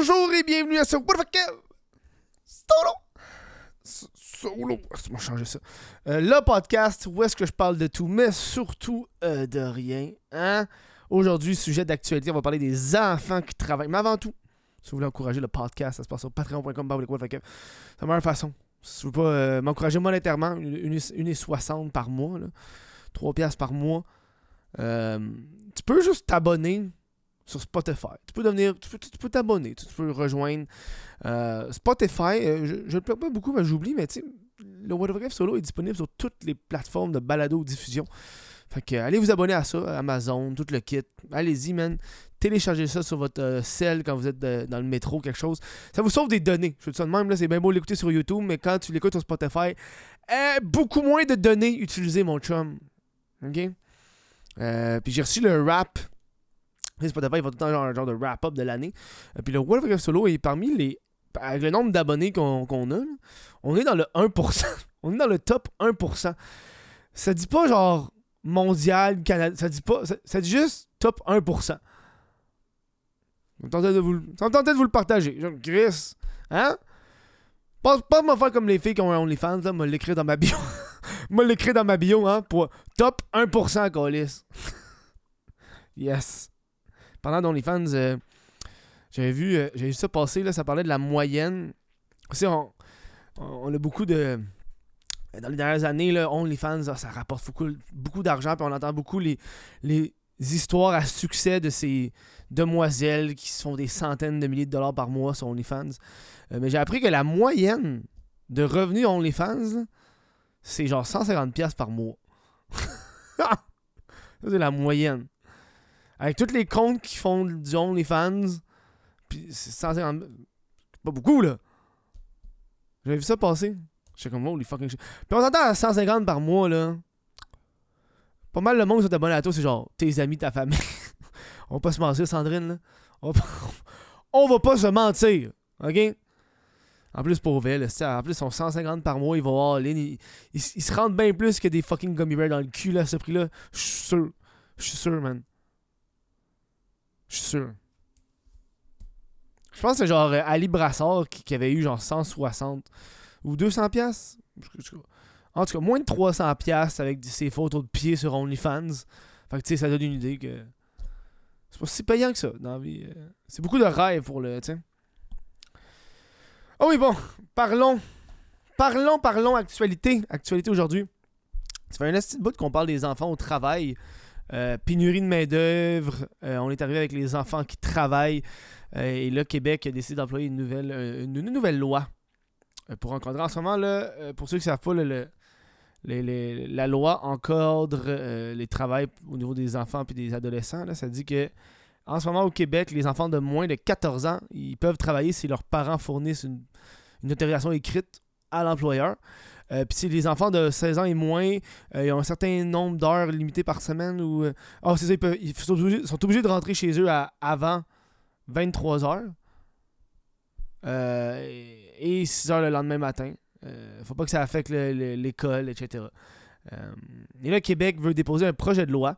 Bonjour et bienvenue à ce fuck? Solo Solo m'as changé ça. Euh, le podcast où est-ce que je parle de tout, mais surtout euh, de rien. Hein? Aujourd'hui, sujet d'actualité, on va parler des enfants qui travaillent. Mais avant tout, si vous voulez encourager le podcast, ça se passe sur patreon.com. C'est la meilleure façon. Si vous voulez pas euh, m'encourager monétairement, une, une, une et 60 par mois, là, 3 piastres par mois, tu peux juste t'abonner sur Spotify. Tu peux devenir, tu peux, t'abonner, tu, peux rejoindre euh, Spotify. euh, je, je le plug pas beaucoup, mais j'oublie, mais tu sais, le What Solo est disponible sur toutes les plateformes de balado diffusion. Fait que euh, allez vous abonner à ça, Amazon, tout le kit. Allez-y, man. Téléchargez ça sur votre euh, quand vous êtes dans le métro, quelque chose. Ça vous sauve des données. Je te ça de même, là, c'est bien beau l'écouter sur YouTube, mais quand tu l'écoutes sur Spotify, euh, beaucoup moins de données utilisées, mon chum. OK? Puis j'ai reçu le rap. Il va tout le temps genre un genre de wrap-up de l'année. Euh, puis le World of Solo est parmi les. Avec le nombre d'abonnés qu'on a, on est dans le 1%. on est dans le top 1%. Ça dit pas genre mondial, Canada. Ça dit pas. Ça, dit juste top 1%. Ça me tentait de vous, le- partager. Genre, Chris. Hein? Pas, pas me faire comme les filles qui ont un OnlyFans, là, me l'écrire dans ma bio. me l'écrire dans ma bio, hein, pour top 1%, Colis. yes. Pendant d'OnlyFans, euh, j'avais vu, euh, vu ça passer, là, ça parlait de la moyenne. Tu sais, on, on, on a beaucoup de. Dans les dernières années, là, OnlyFans, ah, ça rapporte beaucoup, beaucoup d'argent, puis on entend beaucoup les, les histoires à succès de ces demoiselles qui font des centaines de milliers de dollars par mois sur OnlyFans. Euh, mais j'ai appris que la moyenne de revenus OnlyFans, c'est genre 150$ piastres par mois. c'est la moyenne. Avec tous les comptes qui font du OnlyFans, puis c'est 150$. c'est Pas beaucoup, là. J'avais vu ça passer. J'étais comme, holy fucking shit. Puis on s'entend à 150$ par mois, là. Pas mal le monde qui sont abonnés à toi, c'est genre tes amis, ta famille. on va pas se mentir, Sandrine, là. On va pas, va pas se mentir, ok? En plus, pour elle, en plus, ils sont 150 par mois, ils vont. Ils, ils, ils se rendent bien plus que des fucking gummy bears dans le cul, là, à ce prix-là. Je suis sûr. Je suis sûr, man. Je suis sûr. Je pense que c'est genre euh, Ali Brassard qui, avait eu genre 160 ou 200 pièces. En tout cas, moins de 300 pièces avec ses photos de pieds sur OnlyFans. Fait que tu sais, ça donne une idée que c'est pas si payant que ça dans la vie. euh. C'est beaucoup de rêves pour le. Oh oui, bon, parlons. Parlons, parlons actualité. Actualité aujourd'hui. Ça fait un petit bout qu'on parle des enfants au travail. Euh, pénurie de main-d'œuvre. Euh, on est arrivé avec les enfants qui travaillent. Euh, et là, Québec a décidé d'employer une nouvelle, une, nouvelle loi pour encadrer. En ce moment, là, pour ceux qui ne savent pas, le- la loi encadre les travails au niveau des enfants et des adolescents. Là. Ça dit que en ce moment au Québec, les enfants de moins de 14 ans, ils peuvent travailler si leurs parents fournissent une autorisation écrite à l'employeur. Euh, Puis les enfants de 16 ans et moins, euh, ils ont un certain nombre d'heures limitées par semaine ou. Ah, c'est ça, ils, sont, obligés, de rentrer chez eux avant 23 heures. Euh, et 6 heures le lendemain matin. Faut pas que ça affecte le- le- l'école, etc. Et là, Québec veut déposer un projet de loi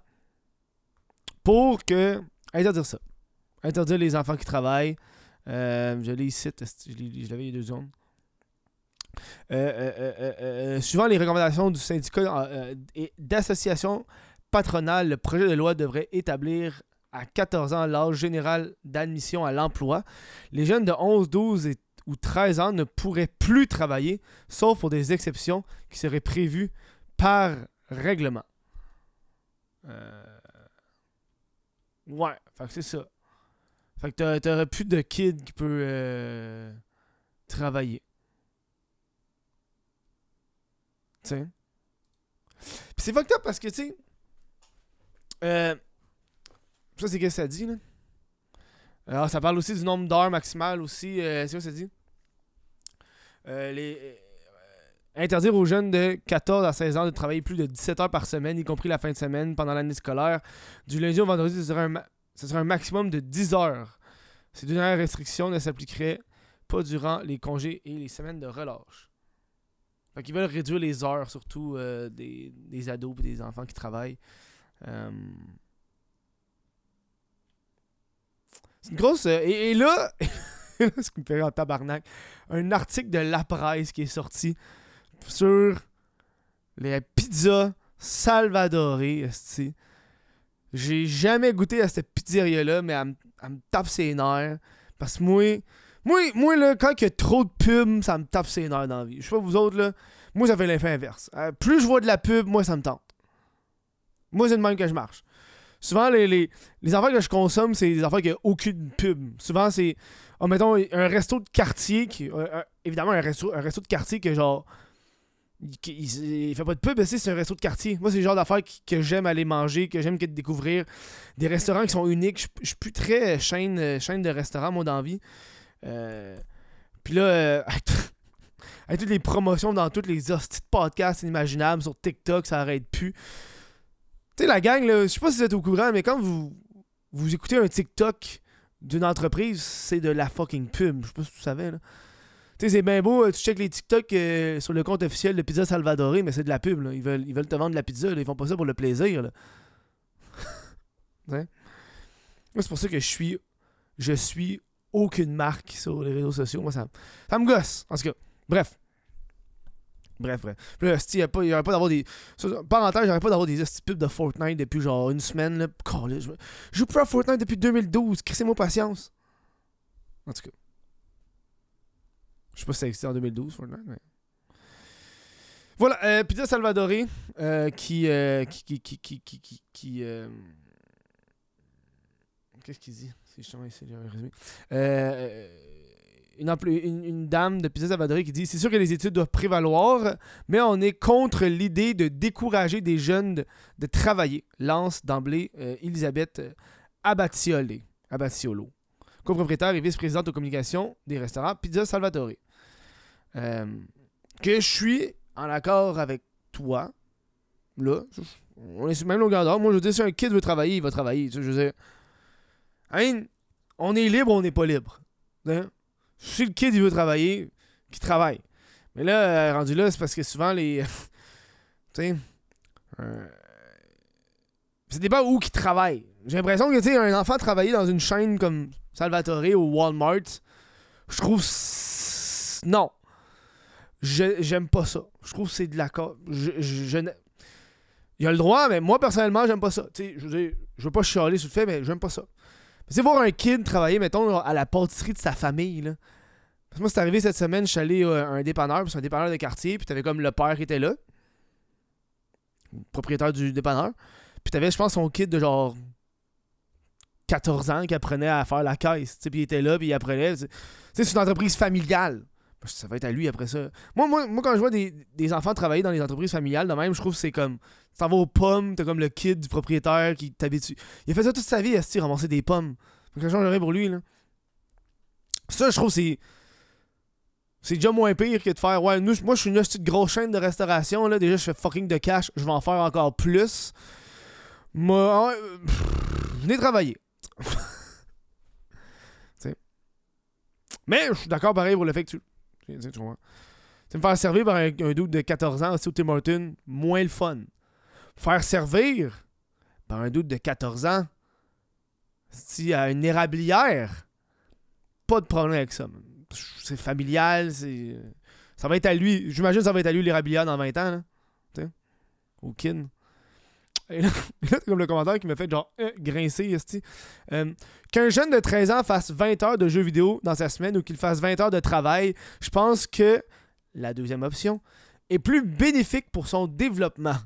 pour que interdire ça. Interdire les enfants qui travaillent. Je l'ai ici, je l'avais il deux secondes. Euh, euh, euh, euh, euh, suivant les recommandations du syndicat euh, et d'associations patronales, le projet de loi devrait établir à 14 ans l'âge général d'admission à l'emploi. Les jeunes de 11, 12 et- ou 13 ans ne pourraient plus travailler, sauf pour des exceptions qui seraient prévues par règlement. Euh, Ouais, fait que c'est ça. Fait que plus de kid qui peut euh, travailler. Tu c'est fucked parce que, tu sais. Euh, ça, c'est que ça dit. Alors, ça parle aussi du nombre d'heures maximales aussi. euh, c'est quoi ça dit? Euh, interdire aux jeunes de 14 à 16 ans de travailler plus de 17 heures par semaine, y compris la fin de semaine, pendant l'année scolaire. Du lundi au vendredi, ce serait un, un maximum de 10 heures. Ces dernières restrictions ne s'appliqueraient pas durant les congés et les semaines de relâche. Fait qu'ils veulent réduire les heures, surtout euh, des, des ados et des enfants qui travaillent. Euh, C'est une grosse. euh, et, là, ce qui me fait en tabarnak. Un article de La Presse qui est sorti sur les pizzas salvadorées, esti. J'ai jamais goûté à cette pizzeria-là, mais elle me tape ses nerfs. Parce que moi, moi, moi là, quand il y a trop de pubs, ça me tape ses nerfs dans la vie. Je sais pas vous autres, là, moi, ça fait l'effet inverse. Euh, plus je vois de la pub, moi, ça me tente. Moi, c'est de même que je marche. Souvent, les, les, les affaires que je consomme, c'est des affaires qui n'ont aucune pub. Souvent, c'est, oh, mettons, un resto de quartier, qui, euh, euh, évidemment, un resto, un resto de quartier que genre, il, il- fait pas de pub, c'est un resto de quartier. Moi, c'est le genre d'affaires que j'aime aller manger, que j'aime découvrir. Des restaurants qui sont uniques. Je suis plus très chaîne, chaîne de restaurants, moi, dans la vie. Euh, Puis là, euh, avec toutes les promotions dans tous les hosties de podcasts inimaginables sur TikTok, ça arrête plus. Tu sais, la gang, je sais pas si vous êtes au courant, mais quand vous, vous écoutez un TikTok d'une entreprise, c'est de la fucking pub. Je sais pas si tu savais, là. Tu sais, c'est bien beau, euh, tu checkes les TikTok euh, sur le compte officiel de Pizza Salvador, mais c'est de la pub. Ils veulent, ils veulent te vendre de la pizza. Ils font pas ça pour le plaisir, là. C'est pour ça que je suis. Je suis aucune marque sur les réseaux sociaux. Moi, ça, ça me gosse. En tout cas, bref. Bref, bref. Puis là, il n'y aurait pas d'avoir des. Parenthèse, j'aurais pas d'avoir des pubs de Fortnite depuis genre une semaine. Là. Je, joue plus à Fortnite depuis 2012. Crissez-moi patience. En tout cas. Je sais pas si ça existait en 2012, Fortnite, mais. Voilà, euh, Pizza Salvadoré, euh, qui, euh, qui. qui. qui. qui. qui. qui, euh, Qu'est-ce qu'il dit? Euh, une, dame de Pizza Salvadoré qui dit C'est sûr que les études doivent prévaloir, mais on est contre l'idée de décourager des jeunes de, travailler. Lance d'emblée euh, Elisabeth euh, Abatiolo, copropriétaire et vice-présidente de communication des restaurants Pizza Salvatore. Euh, que je suis en accord avec toi, là. On est sur même longueur d'onde. Moi, je veux dire, si un kid veut travailler, il va travailler. Tu sais, je veux dire, On est libre, on n'est pas libre. Hein? Si le kid veut travailler, qu'il travaille. Mais là, euh, rendu là, c'est parce que souvent les. tu sais. euh, ça dépend où qu'il travaille. J'ai l'impression que, tu sais, un enfant travailler dans une chaîne comme Salvatore ou Walmart, je trouve. Non. J'aime pas ça. Je trouve que c'est de la. Je, je, il a le droit, mais moi, personnellement, j'aime pas ça. Tu sais, je veux je veux pas chialer sur le fait, mais j'aime pas ça. Sais, voir un kid travailler, mettons, à la pâtisserie de sa famille, là. Parce que moi, c'est arrivé cette semaine, je suis allé euh, à un dépanneur, c'est un dépanneur de quartier, puis t'avais comme le père qui était là, propriétaire du dépanneur, puis t'avais, je pense, son kid de genre 14 ans qui apprenait à faire la caisse, tu sais, puis il était là, puis il apprenait. Tu sais, c'est une entreprise familiale. Ça va être à lui après ça. Moi, moi, moi quand je vois des, des enfants travailler dans les entreprises familiales, de même, je trouve que c'est comme. Tu t'en vas aux pommes, t'as comme le kid du propriétaire qui t'habitue. Il a fait ça toute sa vie, à ramasser des pommes. Donc ça changerait pour lui, là. Ça, je trouve que c'est. C'est déjà moins pire que de faire. Ouais, nous, moi, je suis une petite grosse chaîne de restauration, là. Déjà, je fais fucking de cash. Je vais en faire encore plus. Moi, ouais, pff, venez travailler. Mais je suis d'accord pareil pour le fait que tu. Tu comprends. Me faire servir par un, dude de 14 ans au Tim Hortons, moins le fun. Faire servir par un dude de 14 ans, si à une érablière, pas de problème avec ça. C'est familial, c'est. Ça va être à lui. J'imagine que ça va être à lui l'érablière dans 20 ans, là. Au kin. Et là, c'est comme le commentaire qui m'a fait genre euh, grincer. Euh, Qu'un jeune de 13 ans fasse 20 heures de jeux vidéo dans sa semaine ou qu'il fasse 20 heures de travail, je pense que la deuxième option est plus bénéfique pour son développement.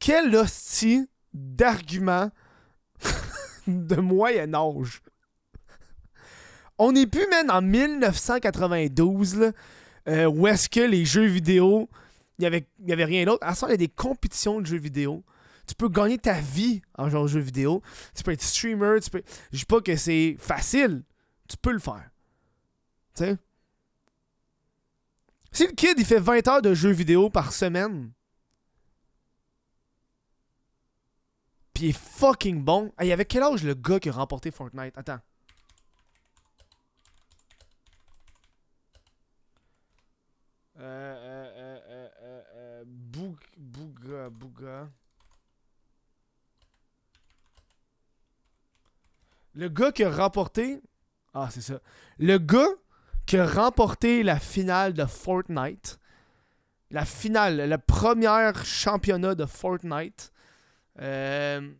Quel hostie d'argument de moyen âge. On n'est plus, même en 1992, là, euh, où est-ce que les jeux vidéo, il n'y avait, y avait rien d'autre. À ça, il y a des compétitions de jeux vidéo. Tu peux gagner ta vie en jouant aux jeux vidéo. Tu peux être streamer. Tu peux... Je dis pas que c'est facile. Tu peux le faire. Tu sais? Si le kid, il fait 20 heures de jeux vidéo par semaine, Puis il est fucking bon. Il y avait quel âge le gars qui a remporté Fortnite? Attends. Euh, euh, euh, euh, euh, Boug- Bouga, Bouga. Le gars qui a remporté Ah, c'est ça. Le gars qui a remporté la finale de Fortnite, la finale, le premier championnat de Fortnite, euh,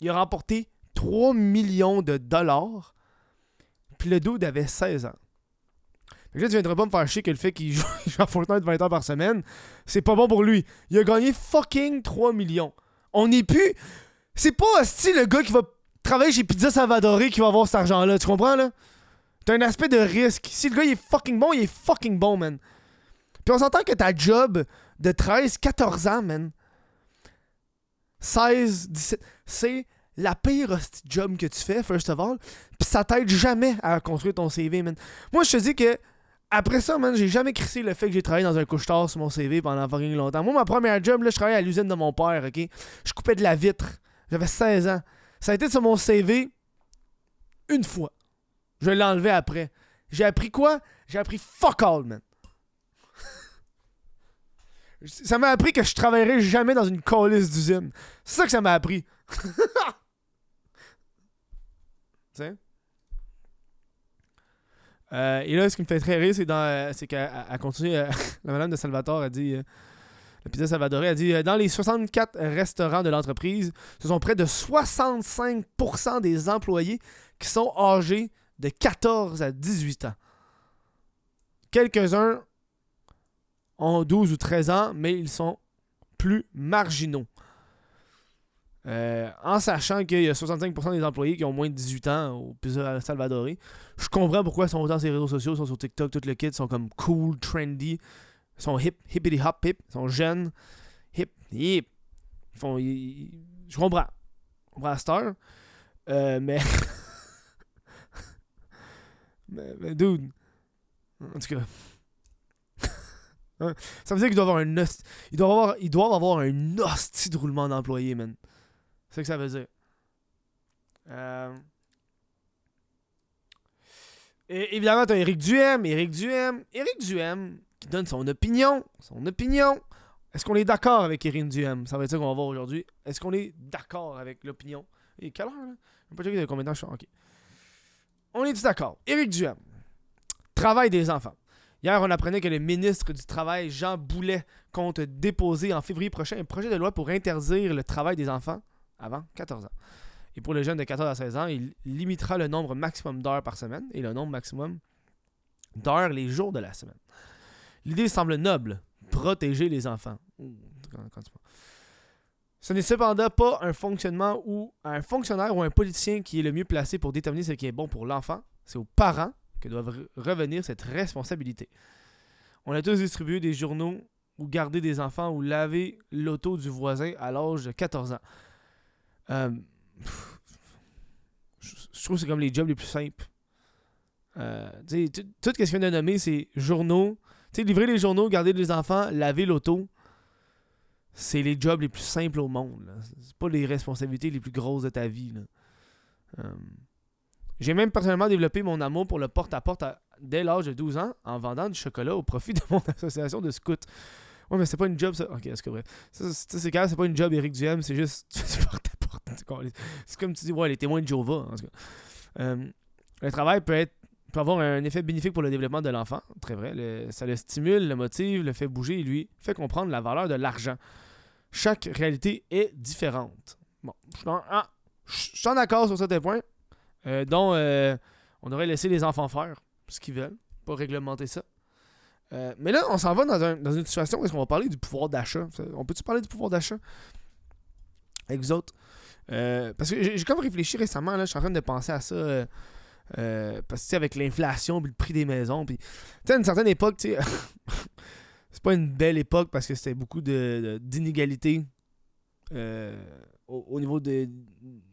il a remporté 3 millions de dollars. Puis le dude avait 16 ans. Fait que là, tu viendrais pas me faire chier que le fait qu'il joue, à Fortnite 20 heures par semaine, c'est pas bon pour lui. Il a gagné fucking 3 millions. On n'est plus. C'est pas si le gars qui va travailler chez Pizza Salvadoré qui va avoir cet argent-là. Tu comprends, là? T'as un aspect de risque. Si le gars il est fucking bon, il est fucking bon, man. Puis on s'entend que ta job de 13, 14 ans, man. 16, 17. C'est la pire job que tu fais, first of all. Puis ça t'aide jamais à construire ton CV, man. Moi, je te dis que après ça, man, j'ai jamais crissé le fait que j'ai travaillé dans un couche-tard sur mon CV pendant fucking longtemps. Moi, ma première job, là, je travaillais à l'usine de mon père, ok? Je coupais de la vitre. J'avais 16 ans. Ça a été sur mon CV une fois. Je l'ai enlevé après. J'ai appris quoi? J'ai appris fuck all, man. ça m'a appris que je travaillerais jamais dans une colisse d'usine. C'est ça que ça m'a appris. sais? Euh, et là, ce qui me fait très rire, c'est, dans, euh, euh, la madame de Salvatore a dit. Le pizza Salvador a dit euh, Dans les 64 restaurants de l'entreprise, ce sont près de 65% des employés qui sont âgés de 14 à 18 ans. Quelques-uns ont 12 ou 13 ans, mais ils sont plus marginaux. Euh, en sachant qu'il y a 65% des employés qui ont moins de 18 ans au Pizza Salvador, je comprends pourquoi ils sont autant sur les réseaux sociaux, ils sont sur TikTok, tout le kit, ils sont comme cool, trendy, ils sont hip, hippity hop hip, ils sont jeunes, hip, hip. Ils font. ils- je comprends. Je comprends. Euh, mais... mais. Dude. En tout cas. Hein, Ça veut dire qu'il doit avoir un ils doivent avoir, ils doivent avoir un hostie de roulement d'employés, man. C'est ça que ça veut dire. Euh... Et évidemment, t'as Eric Duhem, Eric Duhem, Eric Duhem qui donne son opinion. Son opinion. Est-ce qu'on est d'accord avec Eric Duhem? Ça va être ça qu'on va voir aujourd'hui. Est-ce qu'on est d'accord avec l'opinion? Et quelle heure, là? Je pas checké de combien de temps je suis. Ok. On est d'accord? Eric Duhem. Travail des enfants. Hier, on apprenait que le ministre du Travail, Jean Boulet, compte déposer en février prochain un projet de loi pour interdire le travail des enfants avant 14 ans. Et pour les jeunes de 14 à 16 ans, il limitera le nombre maximum d'heures par semaine et le nombre maximum d'heures les jours de la semaine. L'idée semble noble, protéger les enfants. Tu- Ce n'est cependant pas un fonctionnement ou un fonctionnaire ou un politicien qui est le mieux placé pour déterminer ce qui est bon pour l'enfant. C'est aux parents que doivent re- revenir cette responsabilité. On a tous distribué des journaux ou gardé des enfants ou lavé l'auto du voisin à l'âge de 14 ans. Euh, pff, je, trouve que c'est comme les jobs les plus simples. Euh, tout ce viens de nommer, c'est journaux. Tu sais, livrer les journaux, garder les enfants, laver l'auto. C'est les jobs les plus simples au monde. C'est pas les responsabilités les plus grosses de ta vie. Euh, J'ai même personnellement développé mon amour pour le porte-à-porte à- dès l'âge de 12 ans en vendant du chocolat au profit de mon association de scouts. Ouais, mais c'est pas une job, ça. Ok, c'est vrai. Ça, c'est clair, c'est pas une job Eric Duhem, c'est juste du porte-à-porte. C'est comme- tu dis, ouais, les témoins de cas. Euh, le travail peut être peut avoir un effet bénéfique pour le développement de l'enfant, très vrai. Ça le stimule, le motive, le fait bouger et lui fait comprendre la valeur de l'argent. Chaque réalité est différente. Bon, je suis en, ah, accord sur certains points, euh, dont euh, on devrait laisser les enfants faire ce qu'ils veulent, pas réglementer ça. Euh, mais là, on s'en va dans, dans une situation où est-ce qu'on va parler du pouvoir d'achat. On peut-tu parler du pouvoir d'achat? Avec vous autres? Euh, parce que j'ai comme réfléchi récemment, là, je suis en train de penser à ça. Euh, parce que avec l'inflation puis le prix des maisons. Puis, tu sais, une certaine époque, tu sais, c'est pas une belle époque parce que c'était beaucoup de- d'inégalités euh, au, au niveau, de,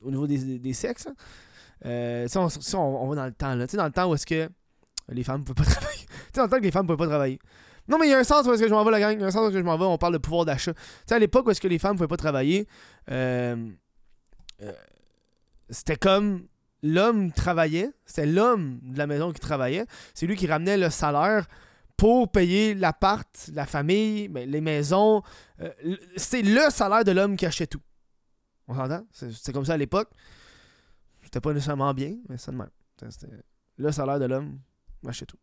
au niveau des, sexes. hein. Euh, si on, on va dans le temps, là. Tu sais, dans le temps où est-ce que les femmes pouvaient pas travailler. tu sais, dans le temps que les femmes pouvaient pas travailler. Non, mais il y a un sens où est-ce que je m'en vais, la gang. Il y a un sens où est-ce que je m'en vais, on parle de pouvoir d'achat. Tu sais, à l'époque où est-ce que les femmes pouvaient pas travailler, euh, c'était comme l'homme travaillait, c'était l'homme de la maison qui travaillait, c'est lui qui ramenait le salaire pour payer l'appart, la famille, les maisons. Euh, c'est le salaire de l'homme qui achetait tout. On s'entend? C'est- C'était comme ça à l'époque. C'était pas nécessairement bien, mais ça de même. C'était- le salaire de l'homme, machez tout.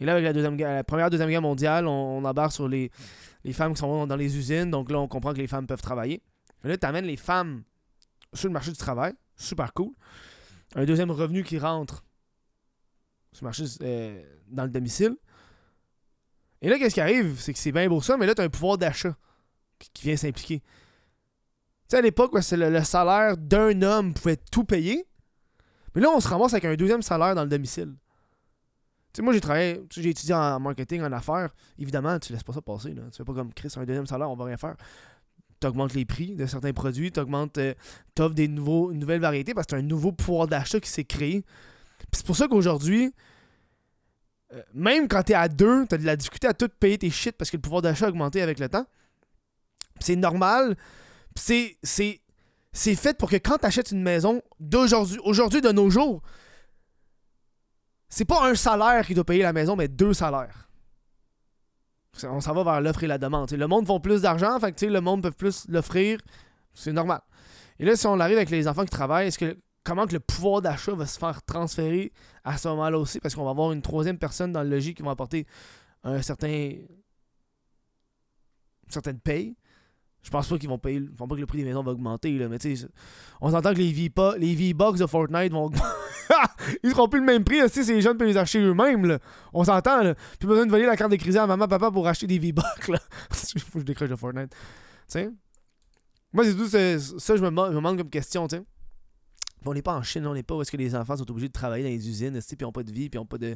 Et là, avec la, deuxième, la première deuxième guerre mondiale, on, on embarque sur les, femmes qui sont dans les usines. Donc là, on comprend que les femmes peuvent travailler. Là, tu amènes les femmes sur le marché du travail. Super cool. Un deuxième revenu qui rentre sur le marché euh, dans le domicile. Et là, qu'est-ce qui arrive? C'est que c'est bien beau ça, mais là, tu as un pouvoir d'achat qui, vient s'impliquer. Tu sais, à l'époque, le, salaire d'un homme pouvait tout payer. Mais là, on se ramasse avec un deuxième salaire dans le domicile. Tu sais, moi, j'ai travaillé, j'ai étudié en marketing, en affaires. Évidemment, tu laisses pas ça passer. Là. Tu fais pas comme Chris, un deuxième salaire, on va rien faire. Tu augmentes les prix de certains produits, tu augmentes, euh, t'offres des nouveaux, une nouvelle variété parce que tu un nouveau pouvoir d'achat qui s'est créé. C'est pour ça qu'aujourd'hui, euh, même quand t'es à deux, t'as de la difficulté à tout payer tes shit parce que le pouvoir d'achat a augmenté avec le temps. C'est normal. C'est, c'est, c'est fait pour que quand t'achètes une maison d'aujourd'hui, aujourd'hui de nos jours, c'est pas un salaire qui doit payer la maison, mais deux salaires. On s'en va vers l'offre et la demande. Le monde font plus d'argent, fait que le monde peut plus l'offrir. C'est normal. Et là, si on arrive avec les enfants qui travaillent, est-ce que comment que le pouvoir d'achat va se faire transférer à ce moment-là aussi? Parce qu'on va avoir une troisième personne dans le logis qui va apporter un certain. une certaine paye. Je pense pas qu'ils vont payer. Je pense pas que le prix des maisons va augmenter, là, mais tu on s'entend que les V-Bucks de Fortnite vont augmenter. Ils seront plus le même prix, si ces jeunes peuvent les acheter eux-mêmes, là. On s'entend, là. Plus besoin de voler la carte de crédit à maman, papa pour acheter des V-Bucks, là. Faut que je décroche de Fortnite. Tu sais? Moi, c'est tout ça, je me, je me demande comme question, tu sais. On n'est pas en Chine, on n'est pas où est-ce que les enfants sont obligés de travailler dans les usines, puis ils n'ont pas de vie, puis ils n'ont pas de,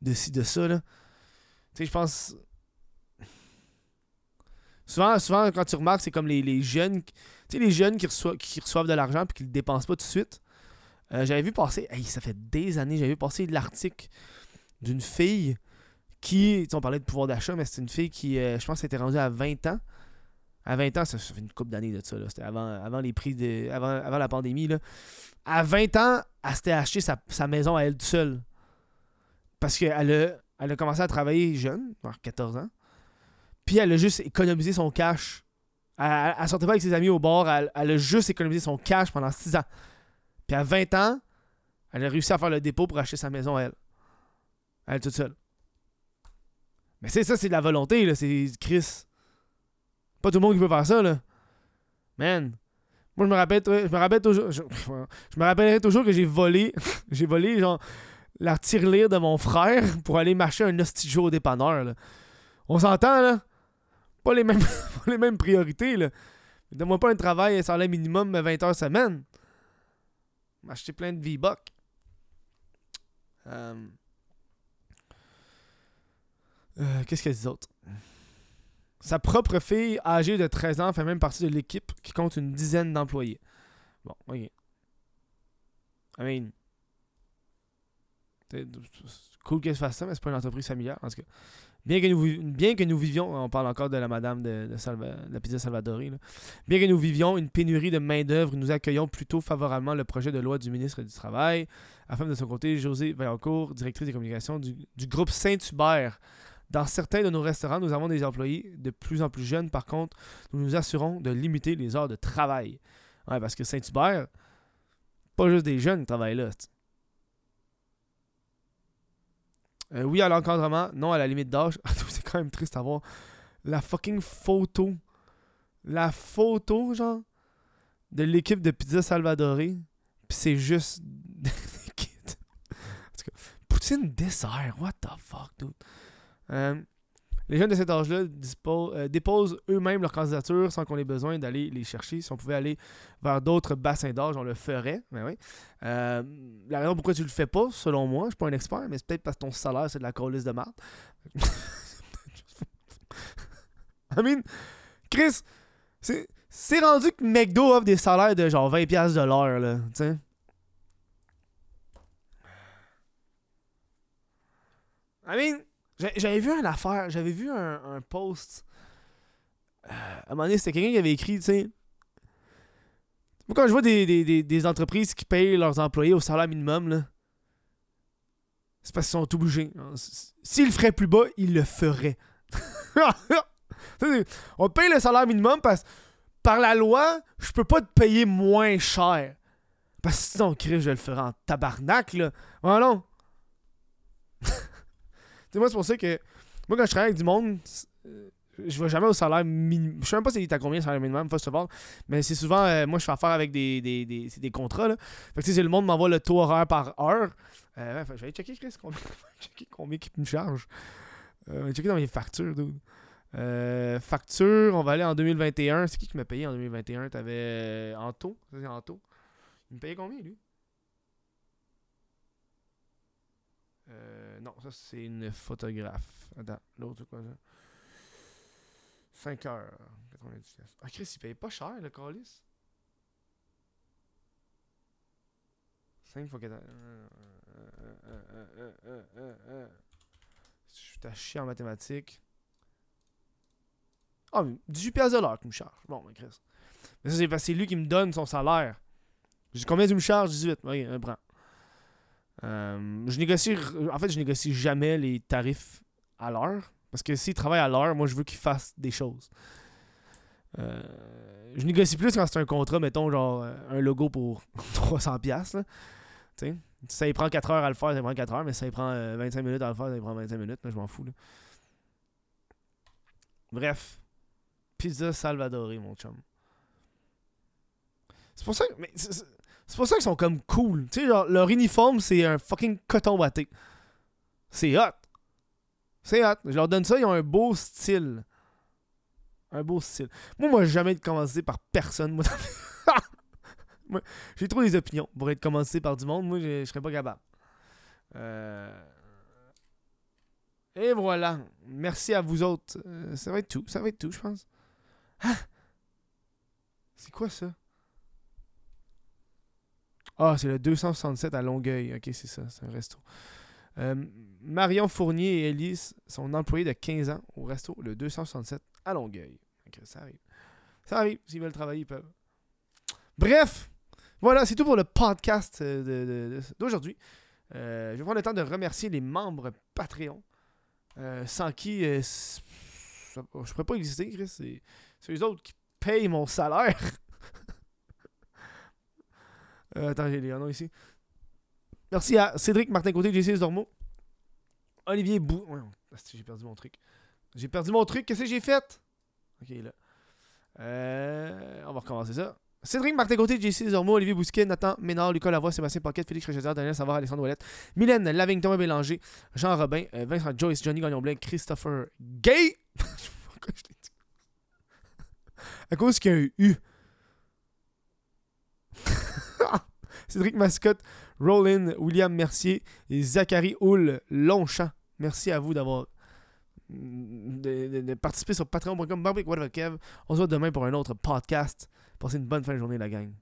de ci, de ça, là. Tu sais, je pense. Souvent, souvent, quand tu remarques, c'est comme les, les jeunes. Tu sais, les jeunes qui reçoivent, qui reçoivent de l'argent puis qui le dépensent pas tout de suite. Euh, j'avais vu passer, hey, ça fait des années, j'avais vu passer l'article d'une fille qui, on parlait de pouvoir d'achat, mais c'est une fille qui, euh, je pense, était rendue à 20 ans. À 20 ans, ça, fait une couple d'années de ça, là. C'était avant, avant les prix de. Avant, avant la pandémie, là. À 20 ans, elle s'était acheté sa, sa maison à elle toute seule. Parce qu'elle a, elle a commencé à travailler jeune, vers 14 ans. Puis elle a juste économisé son cash. Elle, elle, elle sortait pas avec ses amis au bord, elle, elle a juste économisé son cash pendant 6 ans. Puis à 20 ans, elle a réussi à faire le dépôt pour acheter sa maison à elle. Elle toute seule. Mais c'est ça, c'est de la volonté, là. C'est Chris. Pas tout le monde qui peut faire ça, là. Man. Moi, je me rappelle, je me rappelle toujours. Je, me rappellerai toujours que j'ai volé. j'ai volé, genre, la tirelire de mon frère pour aller marcher un jour au dépanneur, là. On s'entend, là. Pas les mêmes, pas les mêmes priorités, là. Donne-moi pas un travail salaire minimum de 20 heures semaine. M'acheter plein de V-Bucks. Euh... Euh, Qu'est-ce y a d'autre? Sa propre fille, âgée de 13 ans, fait même partie de l'équipe qui compte une dizaine d'employés. Bon, ok. I mean. C'est cool qu'elle fasse ça, mais c'est pas une entreprise familiale. En tout cas. Bien que, nous, vivions, on parle encore de la madame de, de, de la pizza Salvadori, là. bien que nous vivions une pénurie de main-d'œuvre, nous accueillons plutôt favorablement le projet de loi du ministre du Travail. Afin de son côté, José Vaillancourt, directrice des communications du, groupe Saint-Hubert. Dans certains de nos restaurants, nous avons des employés de plus en plus jeunes. Par contre, nous nous assurons de limiter les heures de travail. Ouais, parce que Saint-Hubert, pas juste des jeunes qui travaillent là. Euh, oui à l'encadrement, non à la limite d'âge. C'est quand même triste à voir. La fucking photo. La photo, genre, de l'équipe de Pizza Salvadoré. Puis c'est juste. En tout cas, Poutine dessert. What the fuck, dude? Euh, les jeunes de cet âge-là euh, déposent eux-mêmes leur candidature sans qu'on ait besoin d'aller les chercher. Si on pouvait aller vers d'autres bassins d'âge, on le ferait. Mais oui. Euh, la raison pourquoi tu le fais pas, selon moi, je suis pas un expert, mais c'est peut-être parce que ton salaire, c'est de la colisse de marde. I mean, Chris, c'est, rendu que McDo offre des salaires de genre 20$ de l'heure, là. I mean, j'avais vu une affaire, j'avais vu un, un post. Euh, à un moment donné, c'était quelqu'un qui avait écrit, tu sais. Moi, quand je vois des, des, des, entreprises qui payent leurs employés au salaire minimum, là, c'est parce qu'ils sont obligés. S'ils le feraient plus bas, ils le feraient. On paye le salaire minimum parce par la loi, je peux pas te payer moins cher. Parce que sinon, Chris, je le ferais en tabarnak, là. Non. sais, moi, c'est pour ça que. Moi, quand je travaille avec du monde, euh, je vais jamais au salaire minimum. Je sais même pas si t'as combien le salaire minimum, first of all. Mais c'est souvent. euh, moi, je fais affaire avec des, des, des, des contrats, là. Fait que, c'est le monde m'envoie le taux horaire par heure. Euh, je vais aller checker, Chris, combien, checker combien me charge. Je vais checker dans mes factures, dude. Facture, on va aller en 2021. C'est qui qui m'a payé en 2021 T'avais Anto? Anto. Il me payait combien, lui? Euh, Non, ça, c'est une photographe. Attends, l'autre, quoi ça? 5 heures. 90 pièces. Ah, Chris, il paye pas cher, le calice. 5 fois 4. Je suis à chier en mathématiques. Ah, mais 18 pièces de l'heure qu'il me charge. Bon, ben Chris. Mais ça, c'est parce que c'est lui qui me donne son salaire. Combien tu me charges? 18. Ok, on prend. Euh, je négocie. En fait, je négocie jamais les tarifs à l'heure. Parce que s'il travaille à l'heure, moi, je veux qu'il fasse des choses. Euh, je négocie plus quand c'est un contrat, mettons, genre euh, un logo pour 300$. piastres, là. Tu sais, si ça il prend 4 heures à le faire, ça prend 4 heures, mais ça il prend euh, 25 minutes à le faire, ça il prend 25 minutes. Là, je m'en fous. Bref. Pizza Salvadoré, mon chum. C'est pour ça que. mais c'est pour ça qu'ils sont comme cool. Tu sais, genre, leur uniforme, c'est un fucking coton watté. C'est hot. C'est hot. Je leur donne ça, ils ont un beau style. Un beau style. Moi, moi, jamais commencé par personne. Moi, j'ai trop des opinions pour être commencé par du monde. Moi, je je serais pas capable. Euh, Et voilà. Merci à vous autres. Euh, ça va être tout. Ça va être tout, je pense. Ah! C'est quoi ça? Ah, c'est le 267 à Longueuil. Ok, c'est ça. C'est un resto. Euh, Marion Fournier et Elise sont employés de 15 ans au resto, le 267 à Longueuil. Ok, ça arrive. Ça arrive. S'ils veulent travailler, ils peuvent. Bref, voilà, c'est tout pour le podcast euh, d'aujourd'hui. Euh, je vais prendre le temps de remercier les membres Patreon, sans qui je pourrais pas exister, Chris. C'est eux autres qui payent mon salaire. Euh, attends, j'ai les noms ici. Merci à Cédric Martin Côté, JC Dormo, Olivier Bou. Asti, j'ai perdu mon truc. J'ai perdu mon truc. Qu'est-ce que j'ai fait? Ok, là. Euh, on va recommencer ça. Cédric Martin Côté, JC Zormo, Olivier Bousquet, Nathan Ménard, Lucas Lavoie, Sébastien Paquette, Félix Réchaudière, Daniel Savard, Alexandre Ouellette, Mylène Laving, Thomas Bélanger, Jean Robin, euh, Vincent Joyce, Johnny Gagnon-Blais, Christopher Gay. Pourquoi je l'ai dit? À cause qu'il y a un U. Cédric Mascotte, Roland, William Mercier et Zachary Hull Longchamp. Merci à vous d'avoir mm, de, participer sur patreon.com. On se voit demain pour un autre podcast. Passez une bonne fin de journée, la gang.